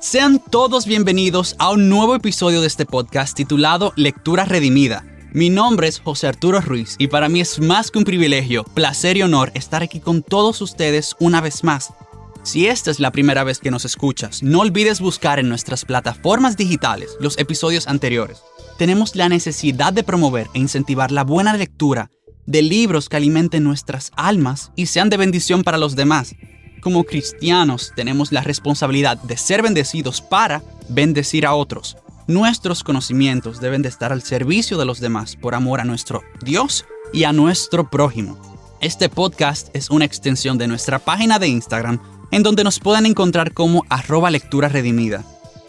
Sean todos bienvenidos a un nuevo episodio de este podcast titulado Lectura Redimida. Mi nombre es José Arturo Ruiz y para mí es más que un privilegio, placer y honor estar aquí con todos ustedes una vez más. Si esta es la primera vez que nos escuchas, no olvides buscar en nuestras plataformas digitales los episodios anteriores. Tenemos la necesidad de promover e incentivar la buena lectura de libros que alimenten nuestras almas y sean de bendición para los demás como cristianos tenemos la responsabilidad de ser bendecidos para bendecir a otros. Nuestros conocimientos deben de estar al servicio de los demás por amor a nuestro Dios y a nuestro prójimo. Este podcast es una extensión de nuestra página de Instagram en donde nos pueden encontrar como arroba lectura redimida.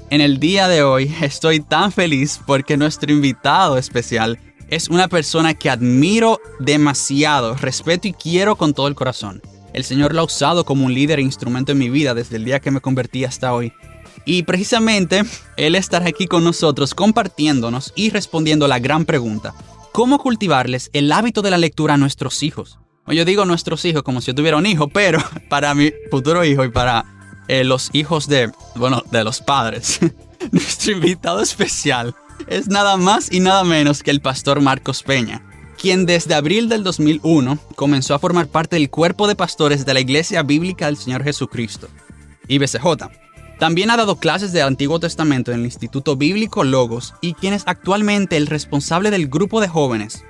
En el día de hoy estoy tan feliz porque nuestro invitado especial es una persona que admiro demasiado, respeto y quiero con todo el corazón. El Señor lo ha usado como un líder e instrumento en mi vida desde el día que me convertí hasta hoy. Y precisamente Él estará aquí con nosotros compartiéndonos y respondiendo la gran pregunta, ¿cómo cultivarles el hábito de la lectura a nuestros hijos? yo digo nuestros hijos como si yo tuviera un hijo, pero para mi futuro hijo y para eh, los hijos de, bueno, de los padres, nuestro invitado especial es nada más y nada menos que el pastor Marcos Peña quien desde abril del 2001 comenzó a formar parte del cuerpo de pastores de la Iglesia Bíblica del Señor Jesucristo, IBCJ. También ha dado clases del Antiguo Testamento en el Instituto Bíblico Logos y quien es actualmente el responsable del grupo de jóvenes.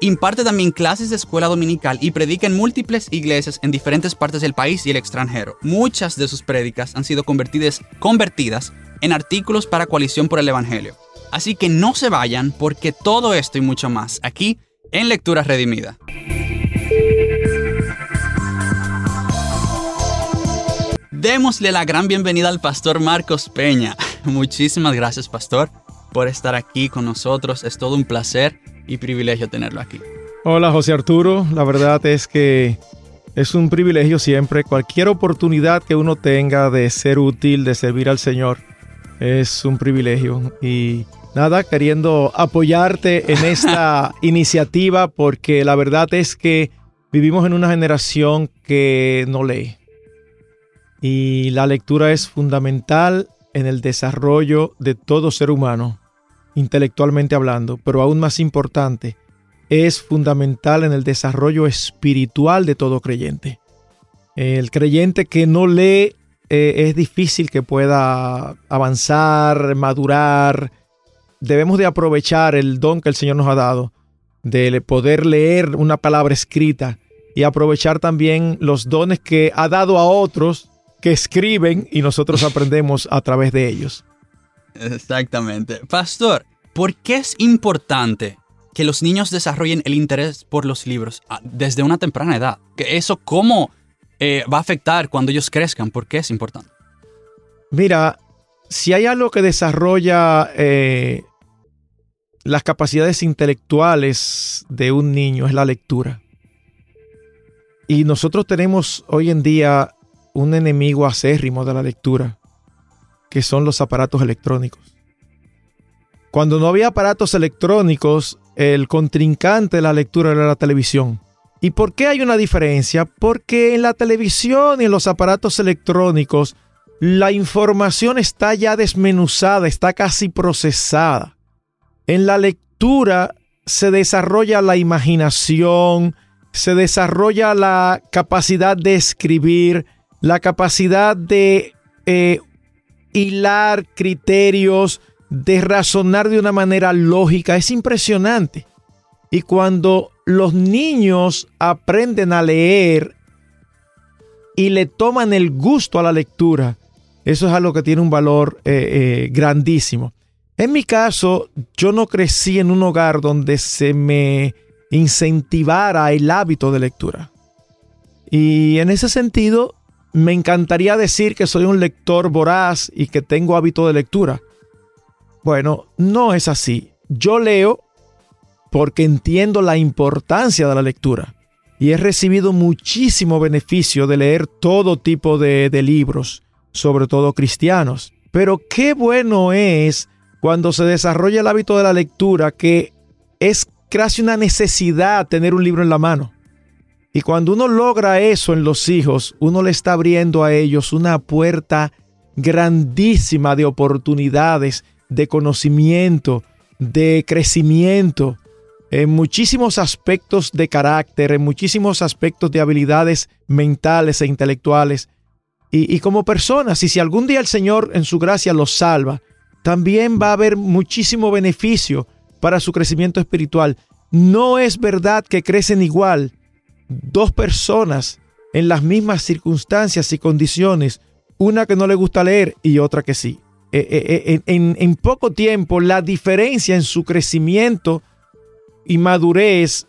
Imparte también clases de escuela dominical y predica en múltiples iglesias en diferentes partes del país y el extranjero. Muchas de sus prédicas han sido convertidas, convertidas en artículos para Coalición por el Evangelio. Así que no se vayan porque todo esto y mucho más aquí en Lectura Redimida. Démosle la gran bienvenida al pastor Marcos Peña. Muchísimas gracias, pastor, por estar aquí con nosotros. Es todo un placer y privilegio tenerlo aquí. Hola, José Arturo. La verdad es que es un privilegio siempre. Cualquier oportunidad que uno tenga de ser útil, de servir al Señor, es un privilegio. Y Nada, queriendo apoyarte en esta iniciativa porque la verdad es que vivimos en una generación que no lee. Y la lectura es fundamental en el desarrollo de todo ser humano, intelectualmente hablando, pero aún más importante, es fundamental en el desarrollo espiritual de todo creyente. El creyente que no lee eh, es difícil que pueda avanzar, madurar, debemos de aprovechar el don que el Señor nos ha dado de poder leer una palabra escrita y aprovechar también los dones que ha dado a otros que escriben y nosotros aprendemos a través de ellos. Exactamente. Pastor, ¿por qué es importante que los niños desarrollen el interés por los libros ah, desde una temprana edad? ¿Que ¿Eso cómo eh, va a afectar cuando ellos crezcan? ¿Por qué es importante? Mira, si hay algo que desarrolla eh, las capacidades intelectuales de un niño es la lectura. Y nosotros tenemos hoy en día un enemigo acérrimo de la lectura, que son los aparatos electrónicos. Cuando no había aparatos electrónicos, el contrincante de la lectura era la televisión. ¿Y por qué hay una diferencia? Porque en la televisión y en los aparatos electrónicos la información está ya desmenuzada, está casi procesada. En la lectura se desarrolla la imaginación, se desarrolla la capacidad de escribir, la capacidad de eh, hilar criterios, de razonar de una manera lógica. Es impresionante. Y cuando los niños aprenden a leer y le toman el gusto a la lectura, eso es algo que tiene un valor eh, eh, grandísimo. En mi caso, yo no crecí en un hogar donde se me incentivara el hábito de lectura. Y en ese sentido, me encantaría decir que soy un lector voraz y que tengo hábito de lectura. Bueno, no es así. Yo leo porque entiendo la importancia de la lectura y he recibido muchísimo beneficio de leer todo tipo de, libros, sobre todo cristianos. Pero qué bueno es cuando se desarrolla el hábito de la lectura, que es casi una necesidad tener un libro en la mano. Y cuando uno logra eso en los hijos, uno le está abriendo a ellos una puerta grandísima de oportunidades, de conocimiento, de crecimiento, en muchísimos aspectos de carácter, en muchísimos aspectos de habilidades mentales e intelectuales. Y, como personas, y si algún día el Señor en su gracia los salva, también va a haber muchísimo beneficio para su crecimiento espiritual. No es verdad que crecen igual dos personas en las mismas circunstancias y condiciones, una que no le gusta leer y otra que sí. Eh, eh, eh, en, poco tiempo, la diferencia en su crecimiento y madurez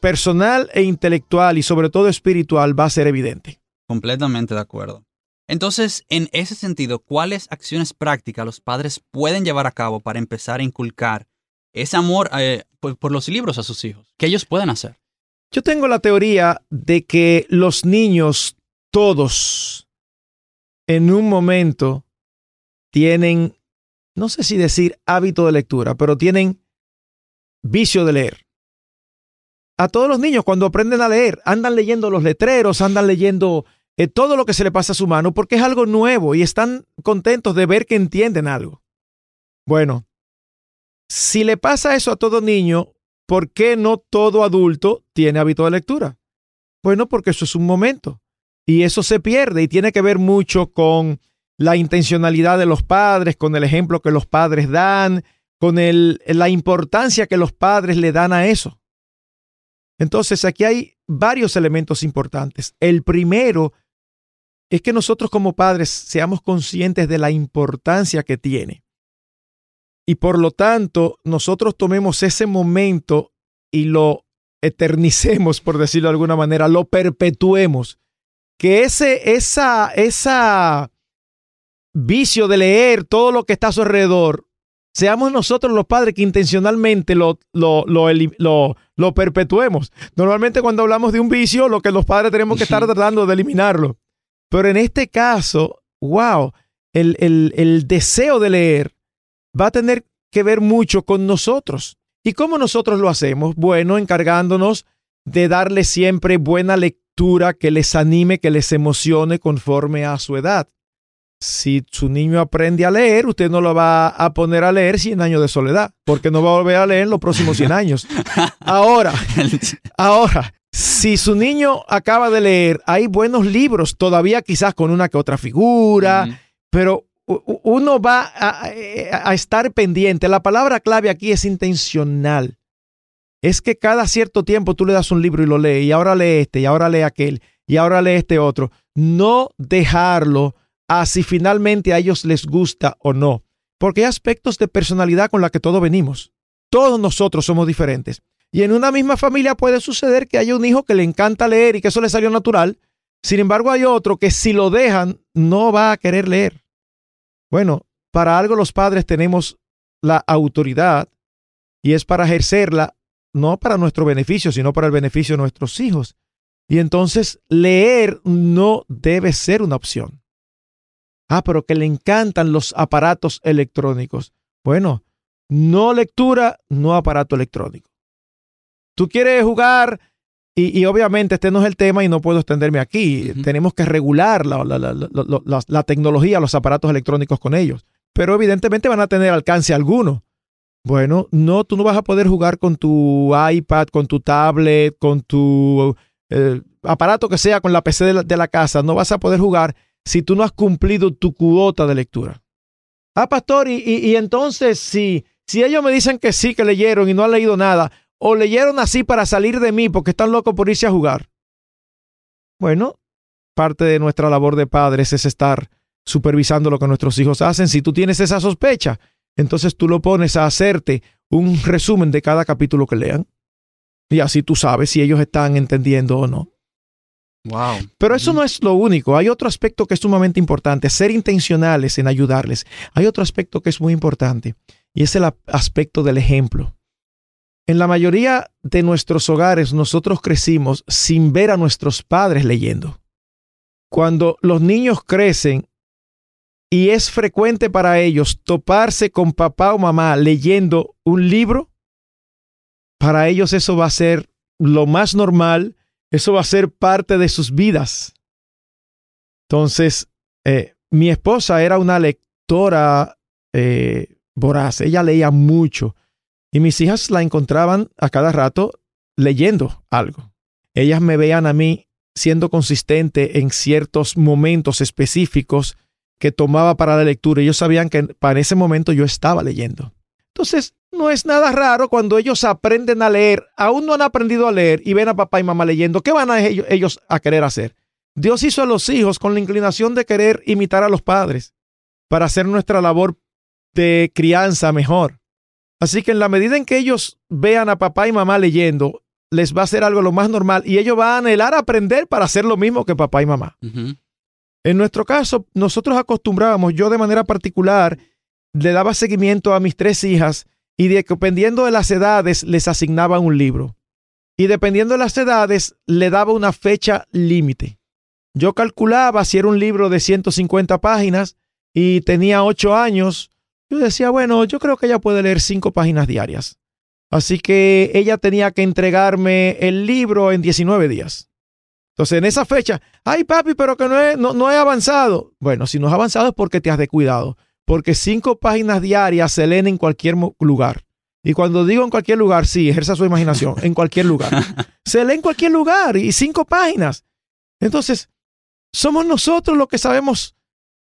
personal e intelectual y sobre todo espiritual va a ser evidente. Completamente de acuerdo. Entonces, en ese sentido, ¿cuáles acciones prácticas los padres pueden llevar a cabo para empezar a inculcar ese amor eh, por, los libros a sus hijos? ¿Qué ellos pueden hacer? Yo tengo la teoría de que los niños, todos, en un momento, tienen, no sé si decir hábito de lectura, pero tienen vicio de leer. A todos los niños cuando aprenden a leer, andan leyendo los letreros, andan leyendo eh, todo lo que se le pasa a su mano porque es algo nuevo y están contentos de ver que entienden algo. Bueno, si le pasa eso a todo niño, ¿por qué no todo adulto tiene hábito de lectura? Bueno, porque eso es un momento y eso se pierde y tiene que ver mucho con la intencionalidad de los padres, con el ejemplo que los padres dan, con el, la importancia que los padres le dan a eso. Entonces, aquí hay varios elementos importantes. El primero es que nosotros como padres seamos conscientes de la importancia que tiene. Y por lo tanto, nosotros tomemos ese momento y lo eternicemos, por decirlo de alguna manera, lo perpetuemos. Que ese, esa, esa vicio de leer todo lo que está a su alrededor seamos nosotros los padres que intencionalmente lo, lo, lo, perpetuemos. Normalmente cuando hablamos de un vicio, lo que los padres tenemos que estar tratando de eliminarlo. Pero en este caso, wow, el, el, el deseo de leer va a tener que ver mucho con nosotros. ¿Y cómo nosotros lo hacemos? Bueno, encargándonos de darle siempre buena lectura que les anime, que les emocione conforme a su edad si su niño aprende a leer, usted no lo va a poner a leer 100 años de soledad, porque no va a volver a leer en los próximos 100 años. Ahora, ahora, si su niño acaba de leer, hay buenos libros, todavía quizás con una que otra figura, pero uno va a, estar pendiente. La palabra clave aquí es intencional. Es que cada cierto tiempo tú le das un libro y lo lee, y ahora lee este, y ahora lee aquel, y ahora lee este otro. No dejarlo a si finalmente a ellos les gusta o no. Porque hay aspectos de personalidad con la que todos venimos. Todos nosotros somos diferentes. Y en una misma familia puede suceder que haya un hijo que le encanta leer y que eso le salió natural. Sin embargo, hay otro que si lo dejan no va a querer leer. Bueno, para algo los padres tenemos la autoridad y es para ejercerla no para nuestro beneficio, sino para el beneficio de nuestros hijos. Y entonces leer no debe ser una opción. Ah, pero que le encantan los aparatos electrónicos. Bueno, no lectura, no aparato electrónico. Tú quieres jugar y, obviamente este no es el tema y no puedo extenderme aquí. Tenemos que regular la, la, tecnología, los aparatos electrónicos con ellos. Pero evidentemente van a tener alcance alguno. Bueno, no, tú no vas a poder jugar con tu iPad, con tu tablet, con tu eh, aparato que sea, con la PC de la casa. No vas a poder jugar si tú no has cumplido tu cuota de lectura. Ah, pastor, y, entonces si, si ellos me dicen que sí, que leyeron y no han leído nada, o leyeron así para salir de mí porque están locos por irse a jugar. Bueno, parte de nuestra labor de padres es estar supervisando lo que nuestros hijos hacen. Si tú tienes esa sospecha, entonces tú lo pones a hacerte un resumen de cada capítulo que lean. Y así tú sabes si ellos están entendiendo o no. Wow. Pero eso no es lo único. Hay otro aspecto que es sumamente importante, ser intencionales en ayudarles. Hay otro aspecto que es muy importante y es el aspecto del ejemplo. En la mayoría de nuestros hogares nosotros crecimos sin ver a nuestros padres leyendo. Cuando los niños crecen, y es frecuente para ellos toparse con papá o mamá leyendo un libro, para ellos eso va a ser lo más normal, eso va a ser parte de sus vidas. Entonces, eh, mi esposa era una lectora eh, voraz, ella leía mucho y mis hijas la encontraban a cada rato leyendo algo. Ellas me veían a mí siendo consistente en ciertos momentos específicos que tomaba para la lectura. Ellos sabían que para ese momento yo estaba leyendo. Entonces, no es nada raro cuando ellos aprenden a leer, aún no han aprendido a leer y ven a papá y mamá leyendo, ¿qué van a ellos, a querer hacer? Dios hizo a los hijos con la inclinación de querer imitar a los padres para hacer nuestra labor de crianza mejor. Así que en la medida en que ellos vean a papá y mamá leyendo, les va a ser algo lo más normal y ellos van a anhelar aprender para hacer lo mismo que papá y mamá. En nuestro caso, nosotros acostumbrábamos, yo de manera particular, le daba seguimiento a mis tres hijas y dependiendo de las edades les asignaba un libro. Y dependiendo de las edades le daba una fecha límite. Yo calculaba si era un libro de 150 páginas y tenía ocho años, yo decía, bueno, yo creo que ella puede leer cinco páginas diarias. Así que ella tenía que entregarme el libro en 19 días. Entonces, en esa fecha, ay papi, pero que no he, no, he avanzado. Bueno, si no has avanzado es porque te has descuidado, porque cinco páginas diarias se leen en cualquier lugar. Y cuando digo en cualquier lugar, sí, ejerza su imaginación, en cualquier lugar. Se lee en cualquier lugar y cinco páginas. Entonces, somos nosotros los que sabemos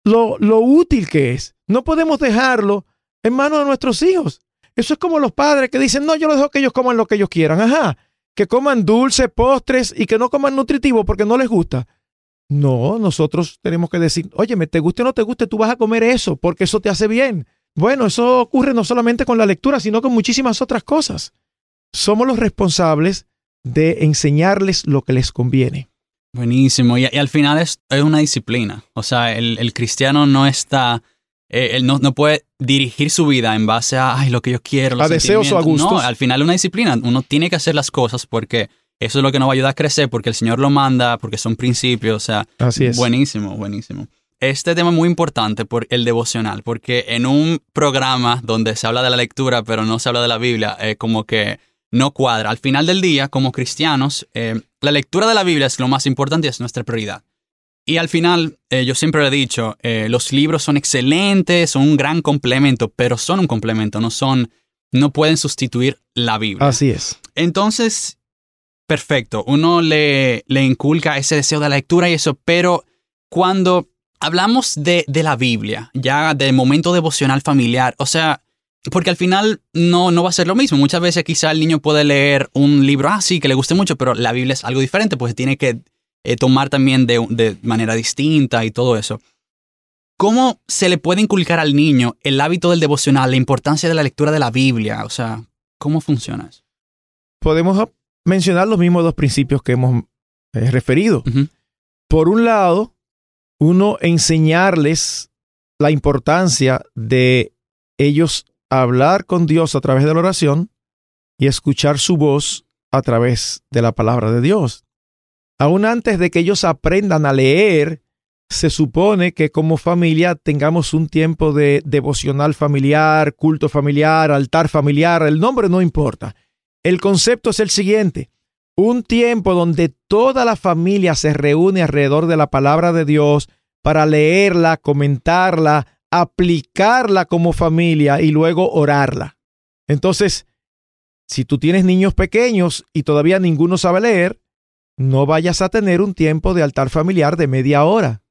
lo, lo útil que es. No podemos dejarlo en manos de nuestros hijos. Eso es como los padres que dicen, no, yo los dejo que ellos coman lo que ellos quieran. Ajá que coman dulces, postres y que no coman nutritivo porque no les gusta. No, nosotros tenemos que decir, oye, te guste o no te guste, tú vas a comer eso porque eso te hace bien. Bueno, eso ocurre no solamente con la lectura, sino con muchísimas otras cosas. Somos los responsables de enseñarles lo que les conviene. Buenísimo. Y, al final es, una disciplina. O sea, el cristiano no está eh, él no, puede dirigir su vida en base a Ay, lo que yo quiero. a deseos o a gustos. No, al final una disciplina. Uno tiene que hacer las cosas porque eso es lo que nos va a ayudar a crecer, porque el Señor lo manda, porque son principios. O sea, Así es. buenísimo, buenísimo. Este tema es muy importante por el devocional, porque en un programa donde se habla de la lectura, pero no se habla de la Biblia, eh, como que no cuadra. Al final del día, como cristianos, eh, la lectura de la Biblia es lo más importante y es nuestra prioridad. Y al final, eh, yo siempre he dicho, eh, los libros son excelentes, son un gran complemento, pero son un complemento, no son, no pueden sustituir la Biblia. Así es. Entonces, perfecto, uno le, le inculca ese deseo de la lectura y eso, pero cuando hablamos de, de la Biblia, ya del momento devocional familiar, o sea, porque al final no, no va a ser lo mismo. Muchas veces quizá el niño puede leer un libro así, que le guste mucho, pero la Biblia es algo diferente, pues tiene que eh, tomar también de, manera distinta y todo eso. ¿Cómo se le puede inculcar al niño el hábito del devocional, la importancia de la lectura de la Biblia? O sea, ¿cómo funciona eso? Podemos mencionar los mismos dos principios que hemos eh, referido. Por un lado, uno enseñarles la importancia de ellos hablar con Dios a través de la oración y escuchar su voz a través de la palabra de Dios. Aún antes de que ellos aprendan a leer, se supone que como familia tengamos un tiempo de devocional familiar, culto familiar, altar familiar, el nombre no importa. El concepto es el siguiente, un tiempo donde toda la familia se reúne alrededor de la palabra de Dios para leerla, comentarla, aplicarla como familia y luego orarla. Entonces, si tú tienes niños pequeños y todavía ninguno sabe leer, no vayas a tener un tiempo de altar familiar de media hora.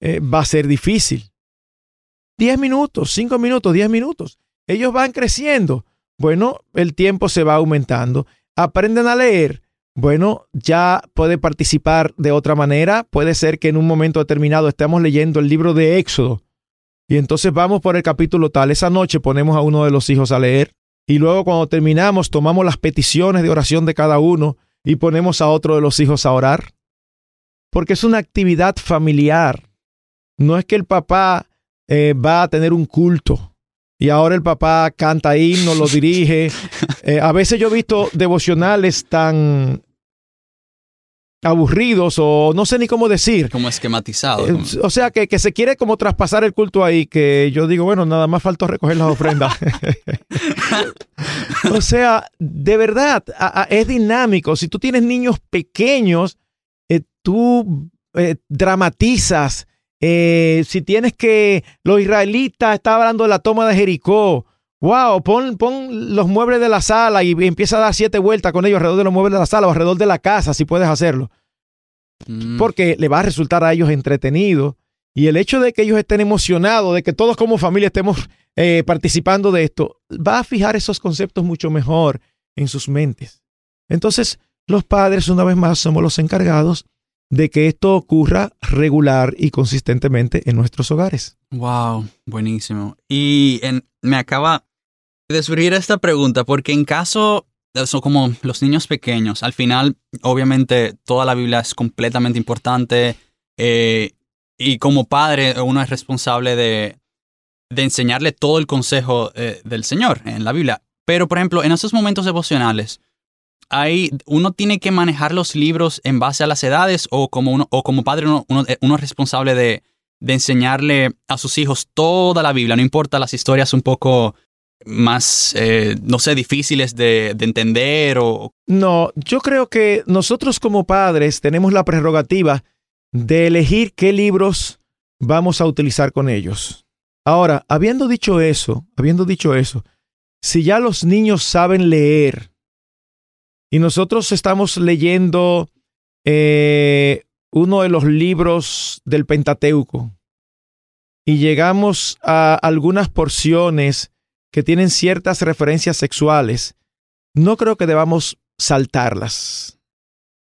Eh, va a ser difícil. Diez minutos, cinco minutos, diez minutos. Ellos van creciendo. Bueno, el tiempo se va aumentando. Aprenden a leer. Bueno, ya puede participar de otra manera. Puede ser que en un momento determinado estemos leyendo el libro de Éxodo. Y entonces vamos por el capítulo tal. Esa noche ponemos a uno de los hijos a leer. Y luego cuando terminamos tomamos las peticiones de oración de cada uno y ponemos a otro de los hijos a orar? Porque es una actividad familiar. No es que el papá eh, va a tener un culto y ahora el papá canta himno, lo dirige. Eh, a veces yo he visto devocionales tan, aburridos o no sé ni cómo decir. Como esquematizado. Eh, o sea, que, que, se quiere como traspasar el culto ahí, que yo digo, bueno, nada más faltó recoger las ofrendas. o sea, de verdad, es dinámico. Si tú tienes niños pequeños, eh, tú eh, dramatizas. si tienes que, los israelitas estaban hablando de la toma de Jericó, wow, pon, pon los muebles de la sala y empieza a dar siete vueltas con ellos alrededor de los muebles de la sala o alrededor de la casa, si puedes hacerlo. Mm. Porque le va a resultar a ellos entretenido. Y el hecho de que ellos estén emocionados, de que todos como familia estemos eh, participando de esto, va a fijar esos conceptos mucho mejor en sus mentes. Entonces, los padres, una vez más, somos los encargados de que esto ocurra regular y consistentemente en nuestros hogares. Wow, buenísimo. Y me acaba de esta pregunta, porque en caso, son como los niños pequeños, al final, obviamente, toda la Biblia es completamente importante eh, y como padre uno es responsable de, de enseñarle todo el consejo eh, del Señor en la Biblia. Pero, por ejemplo, en esos momentos devocionales, hay, uno tiene que manejar los libros en base a las edades o como, o como padre uno, uno, es responsable de, de enseñarle a sus hijos toda la Biblia, no importa las historias un poco más, eh, no sé, difíciles de, entender o... No, yo creo que nosotros como padres tenemos la prerrogativa de elegir qué libros vamos a utilizar con ellos. Ahora, habiendo dicho eso, habiendo dicho eso, si ya los niños saben leer y nosotros estamos leyendo eh, uno de los libros del Pentateuco y llegamos a algunas porciones que tienen ciertas referencias sexuales, no creo que debamos saltarlas.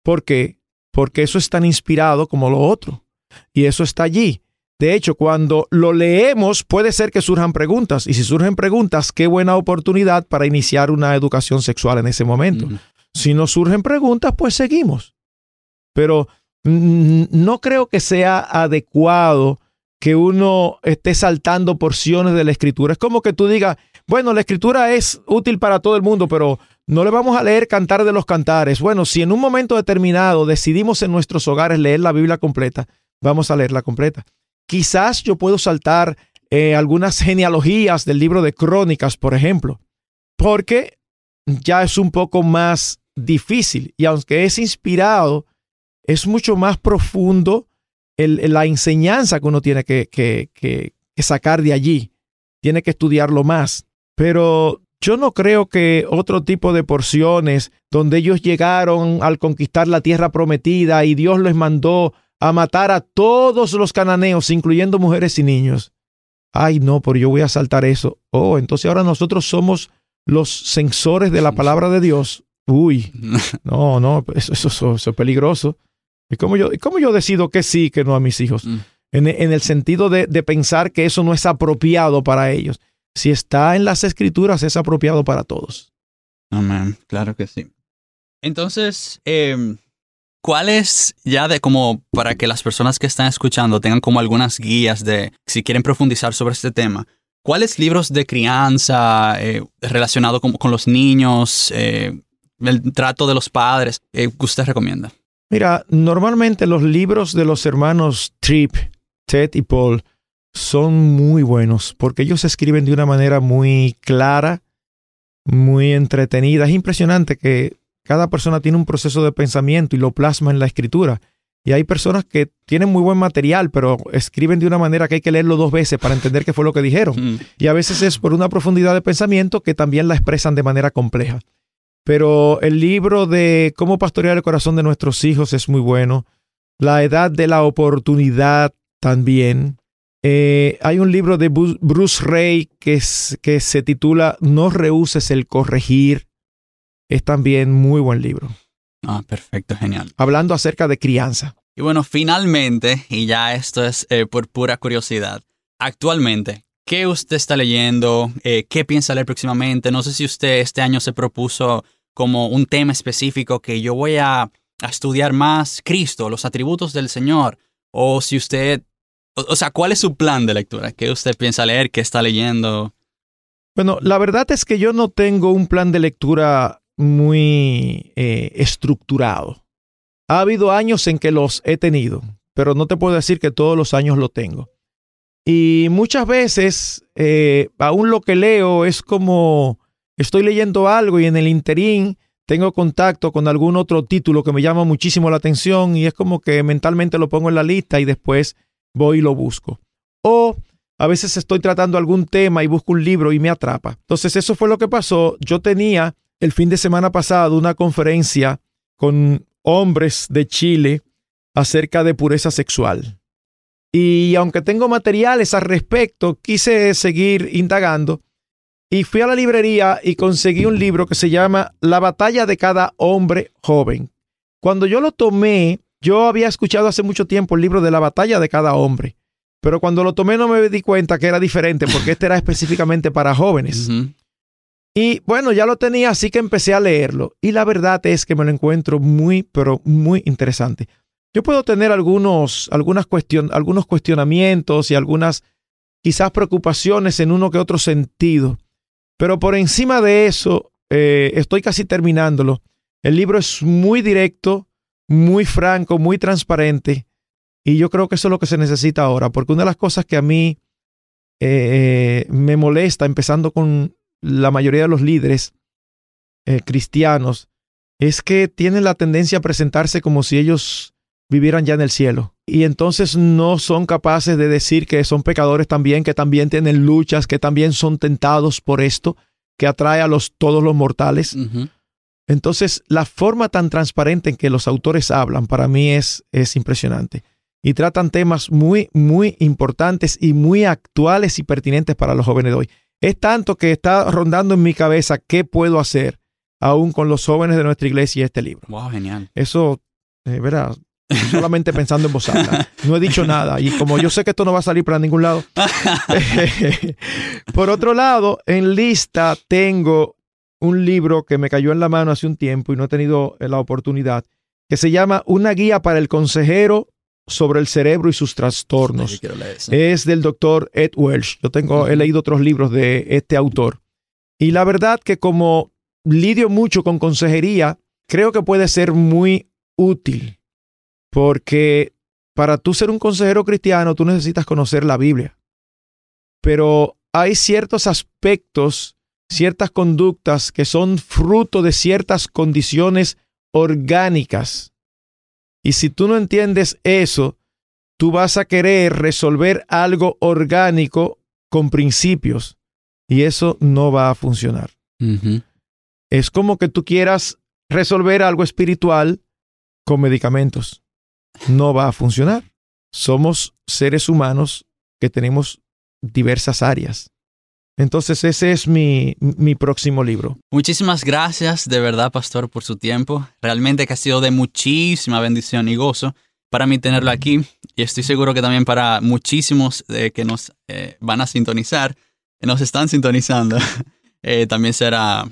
¿Por qué? Porque eso es tan inspirado como lo otro. Y eso está allí. De hecho, cuando lo leemos puede ser que surjan preguntas. Y si surgen preguntas, qué buena oportunidad para iniciar una educación sexual en ese momento. Si no surgen preguntas, pues seguimos. Pero no creo que sea adecuado que uno esté saltando porciones de la escritura. Es como que tú digas, bueno, la escritura es útil para todo el mundo, pero no le vamos a leer Cantar de los Cantares. Bueno, si en un momento determinado decidimos en nuestros hogares leer la Biblia completa, vamos a leerla completa. Quizás yo puedo saltar eh, algunas genealogías del libro de Crónicas, por ejemplo, porque ya es un poco más difícil y aunque es inspirado, es mucho más profundo la enseñanza que uno tiene que, que, sacar de allí. Tiene que estudiarlo más. Pero yo no creo que otro tipo de porciones donde ellos llegaron al conquistar la tierra prometida y Dios les mandó a matar a todos los cananeos, incluyendo mujeres y niños. Ay, no, pero yo voy a saltar eso. Oh, entonces ahora nosotros somos los censores de la palabra de Dios. Uy, no, no, eso, eso, es peligroso. ¿Y cómo yo, cómo yo decido que sí, que no a mis hijos? Mm. En, el sentido de, de, pensar que eso no es apropiado para ellos. Si está en las escrituras, es apropiado para todos. Amén, claro que sí. Entonces, eh, ¿cuál es ya de como para que las personas que están escuchando tengan como algunas guías de si quieren profundizar sobre este tema? ¿Cuáles libros de crianza eh, relacionados con, con, los niños, eh, el trato de los padres, eh, usted recomienda? Mira, normalmente los libros de los hermanos Tripp, Ted y Paul son muy buenos porque ellos escriben de una manera muy clara, muy entretenida. Es impresionante que cada persona tiene un proceso de pensamiento y lo plasma en la escritura. Y hay personas que tienen muy buen material, pero escriben de una manera que hay que leerlo dos veces para entender qué fue lo que dijeron. Mm. Y a veces es por una profundidad de pensamiento que también la expresan de manera compleja. Pero el libro de Cómo pastorear el corazón de nuestros hijos es muy bueno. La edad de la oportunidad también. Eh, hay un libro de Bruce Ray que, que se titula No rehuses el corregir. Es también muy buen libro. Ah, perfecto, genial. Hablando acerca de crianza. Y bueno, finalmente, y ya esto es eh, por pura curiosidad, actualmente, ¿qué usted está leyendo? Eh, ¿Qué piensa leer próximamente? No sé si usted este año se propuso como un tema específico que yo voy a, a estudiar más Cristo, los atributos del Señor, o si usted o, sea, ¿cuál es su plan de lectura? ¿Qué usted piensa leer? ¿Qué está leyendo? Bueno, la verdad es que yo no tengo un plan de lectura muy eh, estructurado. Ha habido años en que los he tenido, pero no te puedo decir que todos los años lo tengo. Y muchas veces, eh, aún lo que leo es como estoy leyendo algo y en el interín tengo contacto con algún otro título que me llama muchísimo la atención y es como que mentalmente lo pongo en la lista y después voy y lo busco. O a veces estoy tratando algún tema y busco un libro y me atrapa. Entonces eso fue lo que pasó. Yo tenía el fin de semana pasado una conferencia con hombres de Chile acerca de pureza sexual. Y aunque tengo materiales al respecto, quise seguir indagando y fui a la librería y conseguí un libro que se llama La batalla de cada hombre joven. Cuando yo lo tomé, yo había escuchado hace mucho tiempo el libro de la batalla de cada hombre, pero cuando lo tomé no me di cuenta que era diferente porque este era específicamente para jóvenes. Y bueno, ya lo tenía, así que empecé a leerlo. Y la verdad es que me lo encuentro muy, pero muy interesante. Yo puedo tener algunos, algunas algunos cuestionamientos y algunas quizás preocupaciones en uno que otro sentido, pero por encima de eso, eh, estoy casi terminándolo. El libro es muy directo, muy franco, muy transparente, y yo creo que eso es lo que se necesita ahora, porque una de las cosas que a mí eh, me molesta, empezando con la mayoría de los líderes eh, cristianos, es que tienen la tendencia a presentarse como si ellos vivieran ya en el cielo. Y entonces no son capaces de decir que son pecadores también, que también tienen luchas, que también son tentados por esto, que atrae a los, todos los mortales. Entonces, la forma tan transparente en que los autores hablan para mí es, es impresionante. Y tratan temas muy, muy importantes y muy actuales y pertinentes para los jóvenes de hoy. Es tanto que está rondando en mi cabeza qué puedo hacer aún con los jóvenes de nuestra iglesia y este libro. Wow, genial. Eso, eh, verás, solamente pensando en voz alta. No he dicho nada. Y como yo sé que esto no va a salir para ningún lado. por otro lado, en lista tengo un libro que me cayó en la mano hace un tiempo y no he tenido la oportunidad, que se llama Una guía para el consejero sobre el cerebro y sus trastornos. Es del doctor Ed Welsh. Yo tengo, he leído otros libros de este autor. Y la verdad que como lidio mucho con consejería, creo que puede ser muy útil porque para tú ser un consejero cristiano, tú necesitas conocer la Biblia. Pero hay ciertos aspectos, ciertas conductas que son fruto de ciertas condiciones orgánicas. Y si tú no entiendes eso, tú vas a querer resolver algo orgánico con principios. Y eso no va a funcionar. Es como que tú quieras resolver algo espiritual con medicamentos no va a funcionar. Somos seres humanos que tenemos diversas áreas. Entonces ese es mi, mi, próximo libro. Muchísimas gracias de verdad, pastor, por su tiempo. Realmente que ha sido de muchísima bendición y gozo para mí tenerlo aquí y estoy seguro que también para muchísimos eh, que nos eh, van a sintonizar, que nos están sintonizando, eh, también será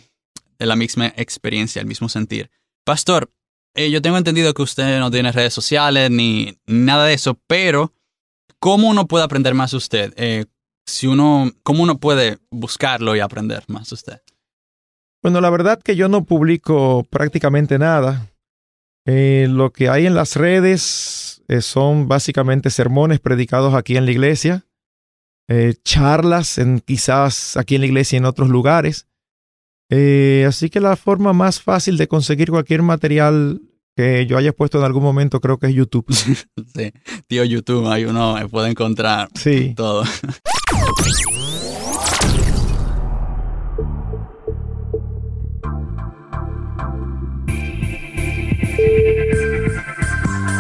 la misma experiencia, el mismo sentir. Pastor, yo tengo entendido que usted no tiene redes sociales ni nada de eso, pero ¿cómo uno puede aprender más de usted? Eh, si uno, ¿Cómo uno puede buscarlo y aprender más usted? Bueno, la verdad que yo no publico prácticamente nada. Eh, lo que hay en las redes son básicamente sermones predicados aquí en la iglesia, charlas en quizás aquí en la iglesia y en otros lugares. Eh, así que la forma más fácil de conseguir cualquier material que yo haya puesto en algún momento creo que es YouTube. sí, tío YouTube, ahí uno puede encontrar sí. todo.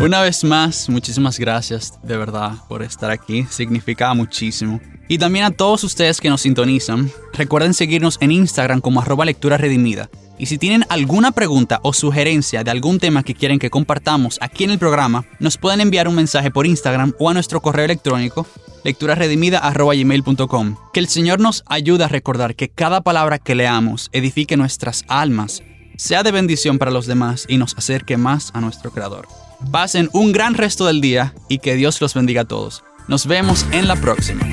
Una vez más, muchísimas gracias de verdad por estar aquí. Significa muchísimo. Y también a todos ustedes que nos sintonizan, recuerden seguirnos en Instagram como arroba lectura redimida. Y si tienen alguna pregunta o sugerencia de algún tema que quieren que compartamos aquí en el programa, nos pueden enviar un mensaje por Instagram o a nuestro correo electrónico lecturasredimida.com. Que el Señor nos ayude a recordar que cada palabra que leamos edifique nuestras almas, sea de bendición para los demás y nos acerque más a nuestro Creador. Pasen un gran resto del día y que Dios los bendiga a todos. Nos vemos en la próxima.